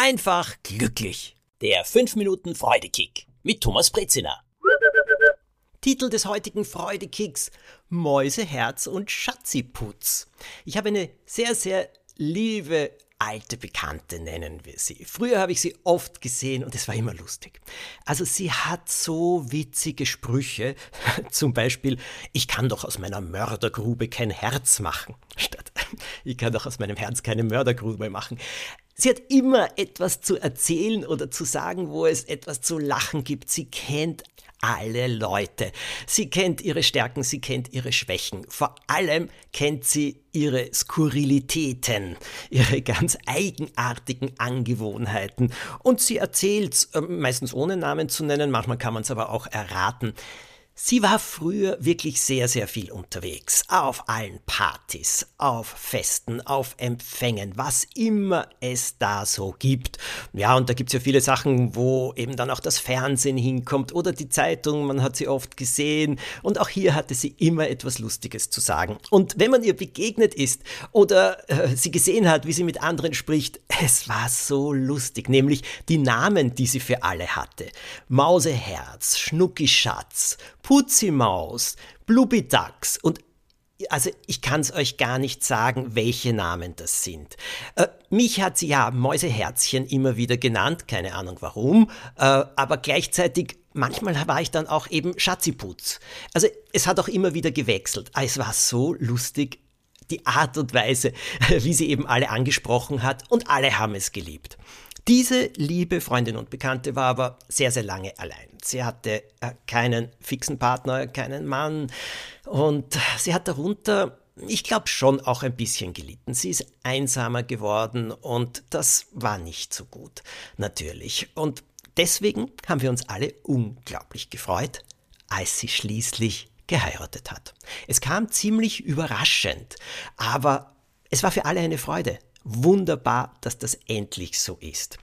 einfach glücklich. Der 5 Minuten Freudekick mit Thomas Brezina. Titel des heutigen Freudekicks Mäuseherz und Schatziputz. Ich habe eine sehr, sehr liebe alte Bekannte nennen wir sie. Früher habe ich sie oft gesehen und es war immer lustig. Also sie hat so witzige Sprüche, zum Beispiel, ich kann doch aus meiner Mördergrube kein Herz machen, statt ich kann doch aus meinem Herz keine Mördergrube machen. Sie hat immer etwas zu erzählen oder zu sagen, wo es etwas zu lachen gibt. Sie kennt alle Leute. Sie kennt ihre Stärken, sie kennt ihre Schwächen. Vor allem kennt sie ihre Skurrilitäten, ihre ganz eigenartigen Angewohnheiten. Und sie erzählt, äh, meistens ohne Namen zu nennen, manchmal kann man es aber auch erraten. Sie war früher wirklich sehr, sehr viel unterwegs. Auf allen Partys, auf Festen, auf Empfängen, was immer es da so gibt. Ja, und da gibt es ja viele Sachen, wo eben dann auch das Fernsehen hinkommt oder die Zeitung, man hat sie oft gesehen. Und auch hier hatte sie immer etwas Lustiges zu sagen. Und wenn man ihr begegnet ist oder äh, sie gesehen hat, wie sie mit anderen spricht, es war so lustig, nämlich die Namen, die sie für alle hatte. Mauseherz, Schnuckischatz, Putzimaus, Blubbidax und also ich kann es euch gar nicht sagen, welche Namen das sind. Äh, mich hat sie ja Mäuseherzchen immer wieder genannt, keine Ahnung warum, äh, aber gleichzeitig manchmal war ich dann auch eben Schatziputz. Also es hat auch immer wieder gewechselt. Es war so lustig, die Art und Weise, wie sie eben alle angesprochen hat und alle haben es geliebt. Diese liebe Freundin und Bekannte war aber sehr, sehr lange allein. Sie hatte äh, keinen fixen Partner, keinen Mann und sie hat darunter, ich glaube, schon auch ein bisschen gelitten. Sie ist einsamer geworden und das war nicht so gut, natürlich. Und deswegen haben wir uns alle unglaublich gefreut, als sie schließlich geheiratet hat. Es kam ziemlich überraschend, aber es war für alle eine Freude. Wunderbar, dass das endlich so ist.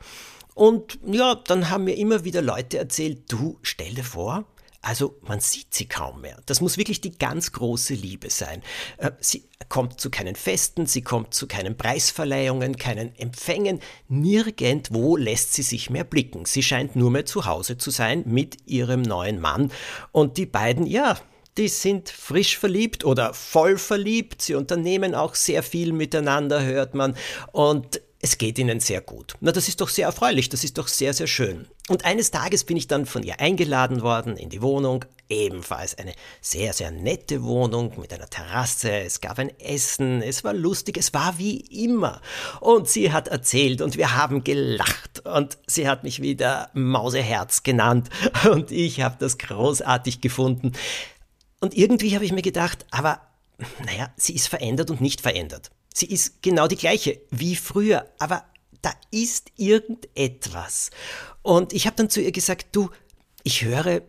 Und ja, dann haben mir immer wieder Leute erzählt, du stell dir vor, also man sieht sie kaum mehr. Das muss wirklich die ganz große Liebe sein. Äh, sie kommt zu keinen Festen, sie kommt zu keinen Preisverleihungen, keinen Empfängen. Nirgendwo lässt sie sich mehr blicken. Sie scheint nur mehr zu Hause zu sein mit ihrem neuen Mann. Und die beiden, ja, die sind frisch verliebt oder voll verliebt. Sie unternehmen auch sehr viel miteinander, hört man. Und es geht ihnen sehr gut. Na, das ist doch sehr erfreulich, das ist doch sehr, sehr schön. Und eines Tages bin ich dann von ihr eingeladen worden in die Wohnung, ebenfalls eine sehr, sehr nette Wohnung mit einer Terrasse, es gab ein Essen, es war lustig, es war wie immer. Und sie hat erzählt und wir haben gelacht und sie hat mich wieder Mauseherz genannt und ich habe das großartig gefunden. Und irgendwie habe ich mir gedacht, aber naja, sie ist verändert und nicht verändert. Sie ist genau die gleiche wie früher, aber da ist irgendetwas. Und ich habe dann zu ihr gesagt, du, ich höre,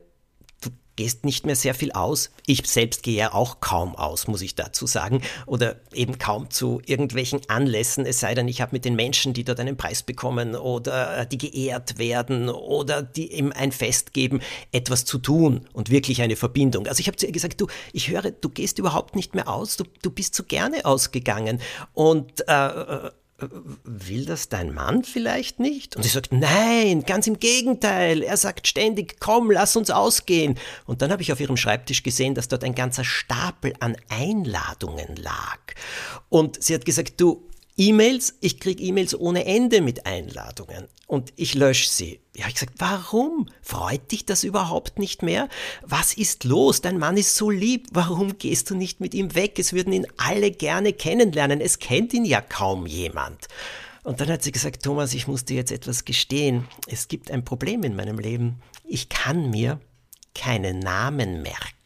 gehst nicht mehr sehr viel aus. Ich selbst gehe ja auch kaum aus, muss ich dazu sagen. Oder eben kaum zu irgendwelchen Anlässen, es sei denn, ich habe mit den Menschen, die dort einen Preis bekommen oder äh, die geehrt werden oder die ihm ein Fest geben, etwas zu tun und wirklich eine Verbindung. Also ich habe zu ihr gesagt, du, ich höre, du gehst überhaupt nicht mehr aus, du, du bist so gerne ausgegangen. Und äh, äh will das dein Mann vielleicht nicht? Und sie sagt, nein, ganz im Gegenteil. Er sagt ständig, komm, lass uns ausgehen. Und dann habe ich auf ihrem Schreibtisch gesehen, dass dort ein ganzer Stapel an Einladungen lag. Und sie hat gesagt, du, E-Mails, ich kriege E-Mails ohne Ende mit Einladungen und ich lösche sie. Ja, ich gesagt, warum? Freut dich das überhaupt nicht mehr? Was ist los? Dein Mann ist so lieb. Warum gehst du nicht mit ihm weg? Es würden ihn alle gerne kennenlernen. Es kennt ihn ja kaum jemand. Und dann hat sie gesagt, Thomas, ich muss dir jetzt etwas gestehen. Es gibt ein Problem in meinem Leben. Ich kann mir keine Namen merken.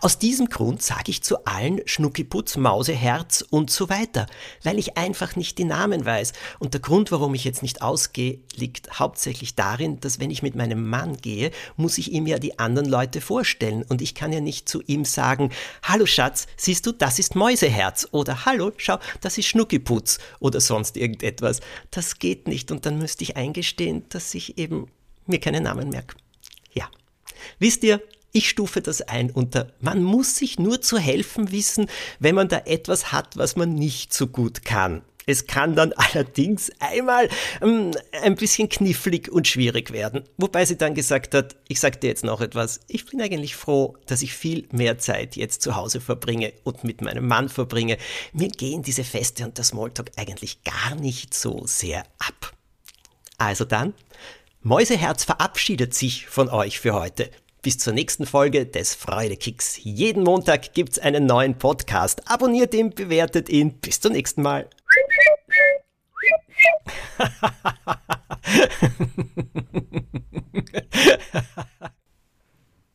Aus diesem Grund sage ich zu allen Schnuckiputz, Mauseherz und so weiter, weil ich einfach nicht die Namen weiß. Und der Grund, warum ich jetzt nicht ausgehe, liegt hauptsächlich darin, dass wenn ich mit meinem Mann gehe, muss ich ihm ja die anderen Leute vorstellen. Und ich kann ja nicht zu ihm sagen, Hallo Schatz, siehst du, das ist Mäuseherz. Oder Hallo, schau, das ist Schnuckiputz. Oder sonst irgendetwas. Das geht nicht. Und dann müsste ich eingestehen, dass ich eben mir keine Namen merke. Ja. Wisst ihr, ich stufe das ein unter, man muss sich nur zu helfen wissen, wenn man da etwas hat, was man nicht so gut kann. Es kann dann allerdings einmal ähm, ein bisschen knifflig und schwierig werden. Wobei sie dann gesagt hat, ich sag dir jetzt noch etwas, ich bin eigentlich froh, dass ich viel mehr Zeit jetzt zu Hause verbringe und mit meinem Mann verbringe. Mir gehen diese Feste und der Smalltalk eigentlich gar nicht so sehr ab. Also dann, Mäuseherz verabschiedet sich von euch für heute. Bis zur nächsten Folge des Freudekicks. Jeden Montag gibt's einen neuen Podcast. Abonniert ihn, bewertet ihn. Bis zum nächsten Mal.